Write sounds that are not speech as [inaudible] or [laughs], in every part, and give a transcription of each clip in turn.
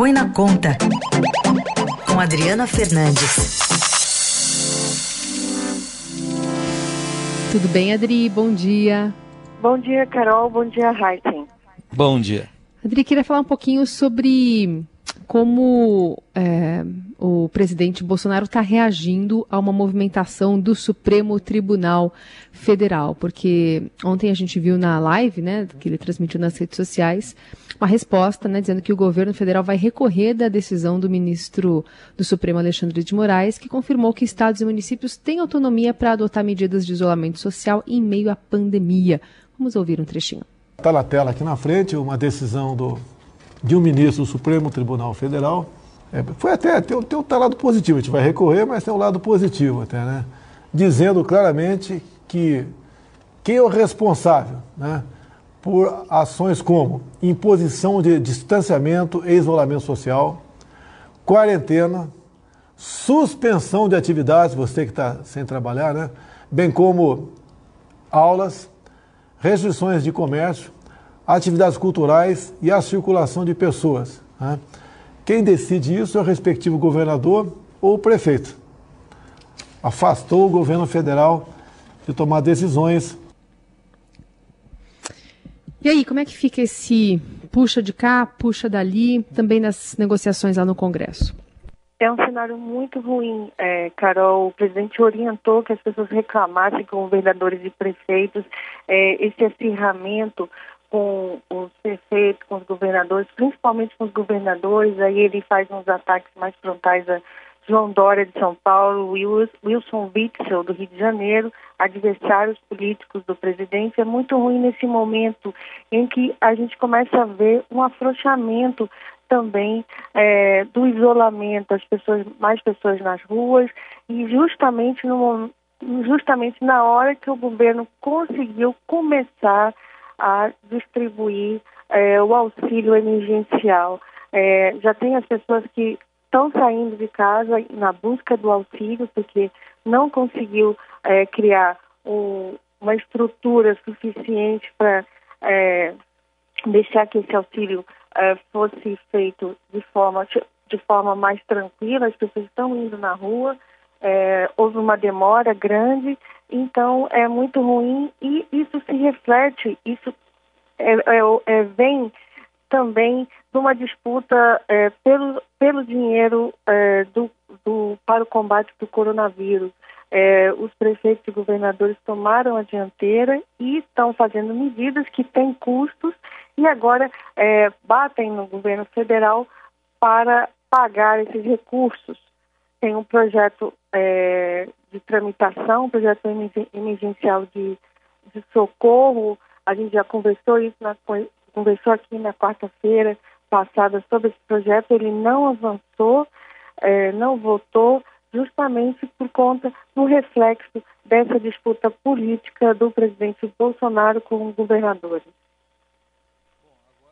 Põe na Conta, com Adriana Fernandes. Tudo bem, Adri? Bom dia. Bom dia, Carol. Bom dia, Heisen. Bom dia. Adri, queria falar um pouquinho sobre como é, o presidente Bolsonaro está reagindo a uma movimentação do Supremo Tribunal Federal, porque ontem a gente viu na live, né, que ele transmitiu nas redes sociais, uma resposta, né, dizendo que o governo federal vai recorrer da decisão do ministro do Supremo Alexandre de Moraes, que confirmou que estados e municípios têm autonomia para adotar medidas de isolamento social em meio à pandemia. Vamos ouvir um trechinho. Está na tela aqui na frente uma decisão do de um ministro do Supremo Tribunal Federal. É, foi até, tem, tem um lado positivo, a gente vai recorrer, mas tem um lado positivo até, né? Dizendo claramente que quem é o responsável né, por ações como imposição de distanciamento e isolamento social, quarentena, suspensão de atividades, você que está sem trabalhar, né? Bem como aulas, restrições de comércio, atividades culturais e a circulação de pessoas. Né? Quem decide isso é o respectivo governador ou o prefeito. Afastou o governo federal de tomar decisões. E aí, como é que fica esse puxa de cá, puxa dali, também nas negociações lá no Congresso? É um cenário muito ruim, é, Carol. O presidente orientou que as pessoas reclamassem com governadores e prefeitos é, esse acirramento com os prefeitos, com os governadores, principalmente com os governadores, aí ele faz uns ataques mais frontais a João Dória de São Paulo, Wilson Witzel do Rio de Janeiro, adversários políticos do presidente. É muito ruim nesse momento em que a gente começa a ver um afrouxamento também é, do isolamento, as pessoas, mais pessoas nas ruas e justamente no justamente na hora que o governo conseguiu começar a distribuir é, o auxílio emergencial. É, já tem as pessoas que estão saindo de casa na busca do auxílio porque não conseguiu é, criar um, uma estrutura suficiente para é, deixar que esse auxílio é, fosse feito de forma de forma mais tranquila. As pessoas estão indo na rua, é, houve uma demora grande então é muito ruim e isso se reflete, isso é, é, é vem também de uma disputa é, pelo, pelo dinheiro é, do, do, para o combate do coronavírus. É, os prefeitos e governadores tomaram a dianteira e estão fazendo medidas que têm custos e agora batem no governo federal para pagar esses recursos. Tem um projeto é, de tramitação, projeto emergencial de, de socorro. A gente já conversou isso, na, conversou aqui na quarta-feira passada sobre esse projeto. Ele não avançou, é, não votou, justamente por conta do reflexo dessa disputa política do presidente Bolsonaro com governadores.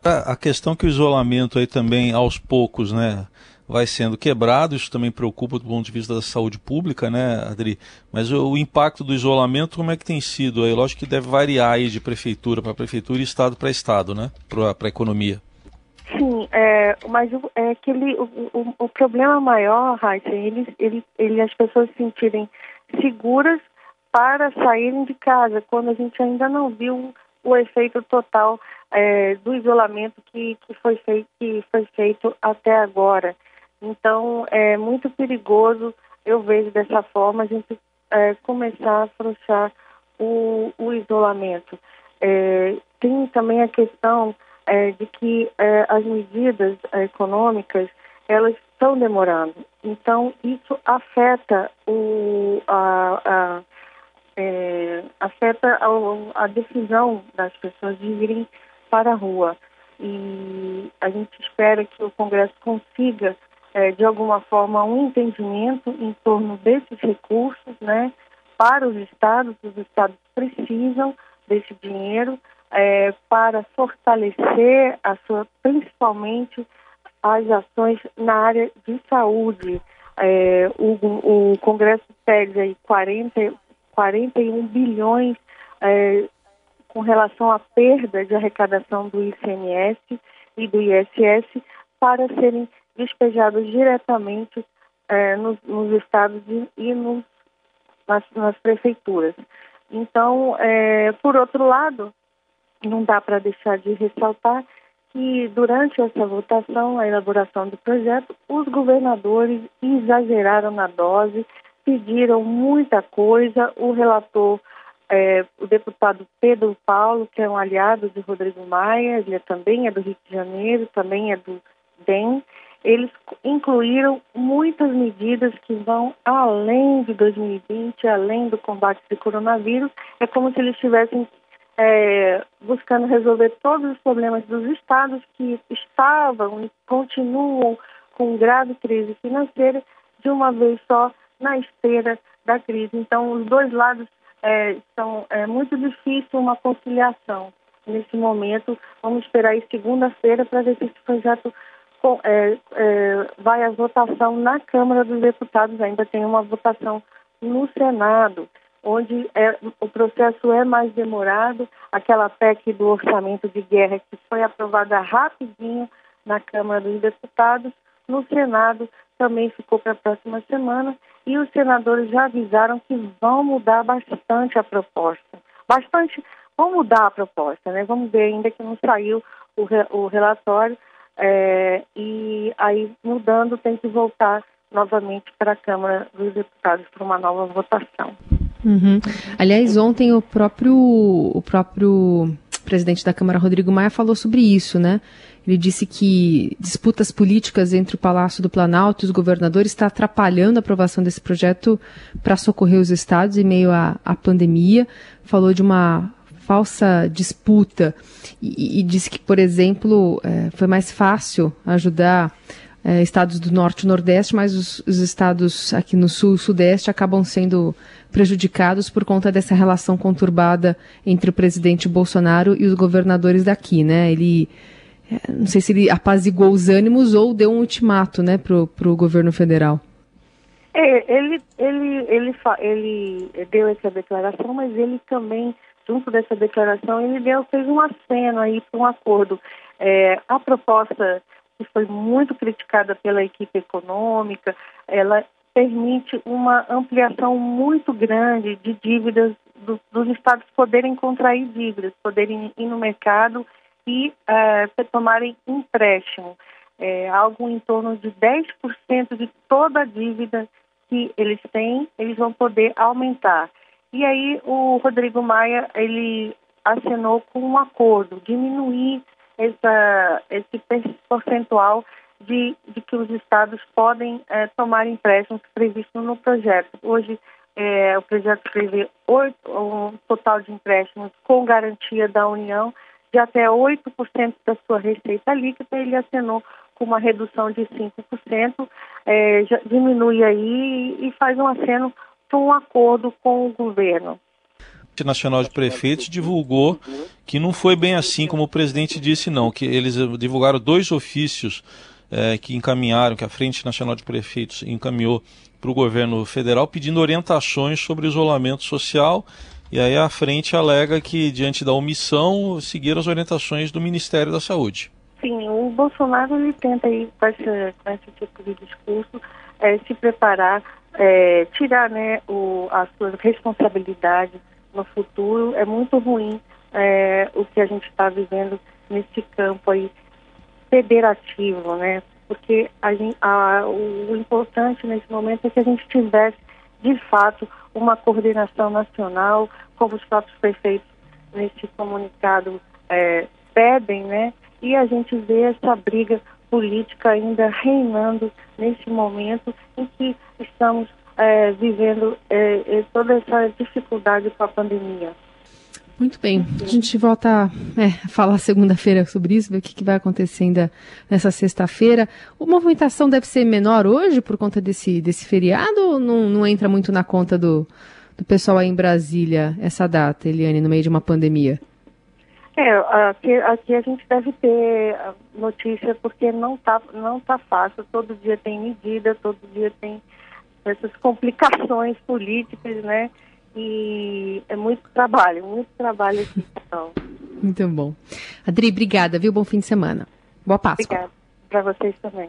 A questão que o isolamento aí também aos poucos, né, vai sendo quebrado, isso também preocupa do ponto de vista da saúde pública, né, Adri? Mas o, o impacto do isolamento, como é que tem sido? Aí, lógico que deve variar aí de prefeitura para prefeitura e estado para estado, né, para a economia. Sim, é, mas é que ele, o, o, o problema maior, Raíssa, ele, ele, ele, as pessoas se sentirem seguras para saírem de casa, quando a gente ainda não viu o efeito total é, do isolamento que, que, foi feito, que foi feito até agora. Então, é muito perigoso, eu vejo dessa forma, a gente é, começar a afrouxar o, o isolamento. É, tem também a questão é, de que é, as medidas econômicas, elas estão demorando. Então, isso afeta o, a, a é, afeta a, a, decisão das pessoas de irem para a rua. E a gente espera que o Congresso consiga é, de alguma forma, um entendimento em torno desses recursos, né, para os estados. Os estados precisam desse dinheiro é, para fortalecer a sua, principalmente as ações na área de saúde. É, o, o, Congresso pede aí 40, 41 bilhões é, com relação à perda de arrecadação do ICMS e do ISS para serem despejados diretamente é, nos, nos, estados e, e nos, nas, nas, prefeituras. Então, é, por outro lado, não dá para deixar de ressaltar que durante essa votação, a elaboração do projeto, os governadores exageraram na dose, pediram muita coisa. O relator, é, o deputado Pedro Paulo, que é um aliado de Rodrigo Maia, ele também é do Rio de Janeiro, também é do DEM, eles incluíram muitas medidas que vão além de 2020, além do combate ao coronavírus. É como se eles estivessem é, buscando resolver todos os problemas dos estados que estavam e continuam com grave crise financeira de uma vez só na esteira da crise. Então, os dois lados é, são é muito difícil uma conciliação nesse momento. Vamos esperar aí segunda-feira para ver se esse projeto é, é, vai à votação na Câmara dos Deputados. Ainda tem uma votação no Senado onde é, o processo é mais demorado. Aquela PEC do orçamento de guerra que foi aprovada rapidinho na Câmara dos Deputados, no Senado também ficou para a próxima semana e os senadores já avisaram que vão mudar bastante a proposta. Bastante, vão mudar a proposta, né? Vamos ver ainda que não saiu o, re, o relatório é, e aí mudando tem que voltar novamente para a Câmara dos Deputados para uma nova votação. Uhum. Aliás, ontem o próprio, o próprio presidente da Câmara, Rodrigo Maia, falou sobre isso, né? Ele disse que disputas políticas entre o Palácio do Planalto e os governadores está atrapalhando a aprovação desse projeto para socorrer os estados em meio à, à pandemia. Falou de uma falsa disputa e, e disse que, por exemplo, é, foi mais fácil ajudar é, estados do norte e nordeste, mas os, os estados aqui no sul e sudeste acabam sendo prejudicados por conta dessa relação conturbada entre o presidente Bolsonaro e os governadores daqui, né? Ele é, não sei se ele apaziguou os ânimos ou deu um ultimato, né, pro, governo federal. É, ele, ele, ele, ele deu essa declaração, mas ele também, junto dessa declaração, ele deu, fez um aceno aí para um acordo. É, a proposta que foi muito criticada pela equipe econômica, ela permite uma ampliação muito grande de dívidas do, dos estados poderem contrair dívidas, poderem ir no mercado e é, tomarem empréstimo. É, algo em torno de 10% de toda a dívida que eles têm, eles vão poder aumentar. E aí o Rodrigo Maia, ele assinou com um acordo, diminuir essa, esse percentual de, de que os estados podem é, tomar empréstimos previstos no projeto. Hoje, é, o projeto prevê oito, um total de empréstimos com garantia da União de até 8% da sua receita líquida, ele assinou com uma redução de 5%, é, diminui aí e faz um aceno um acordo com o governo. Nacional de Prefeitos divulgou que não foi bem assim como o presidente disse, não, que eles divulgaram dois ofícios é, que encaminharam, que a Frente Nacional de Prefeitos encaminhou para o governo federal pedindo orientações sobre isolamento social. E aí a frente alega que, diante da omissão, seguiram as orientações do Ministério da Saúde. Sim, o Bolsonaro ele tenta aí, com, esse, com esse tipo de discurso, é, se preparar, é, tirar né, o, as suas responsabilidades no futuro. É muito ruim é, o que a gente está vivendo nesse campo aí federativo, né? Porque a gente, a, o, o importante nesse momento é que a gente tivesse, de fato, uma coordenação nacional, como os próprios prefeitos nesse comunicado é, pedem, né? E a gente vê essa briga política ainda reinando nesse momento em que estamos é, vivendo é, é toda essa dificuldade com a pandemia. Muito bem. A gente volta é, a falar segunda-feira sobre isso, ver o que, que vai acontecer ainda nessa sexta-feira. A movimentação deve ser menor hoje por conta desse, desse feriado ou não, não entra muito na conta do, do pessoal aí em Brasília essa data, Eliane, no meio de uma pandemia? É, aqui, aqui a gente deve ter notícia porque não tá, não tá fácil. Todo dia tem medida, todo dia tem essas complicações [laughs] políticas, né? E é muito trabalho, muito trabalho aqui. Então. Muito bom. Adri, obrigada, viu? Bom fim de semana. Boa Páscoa. Obrigada. Para vocês também.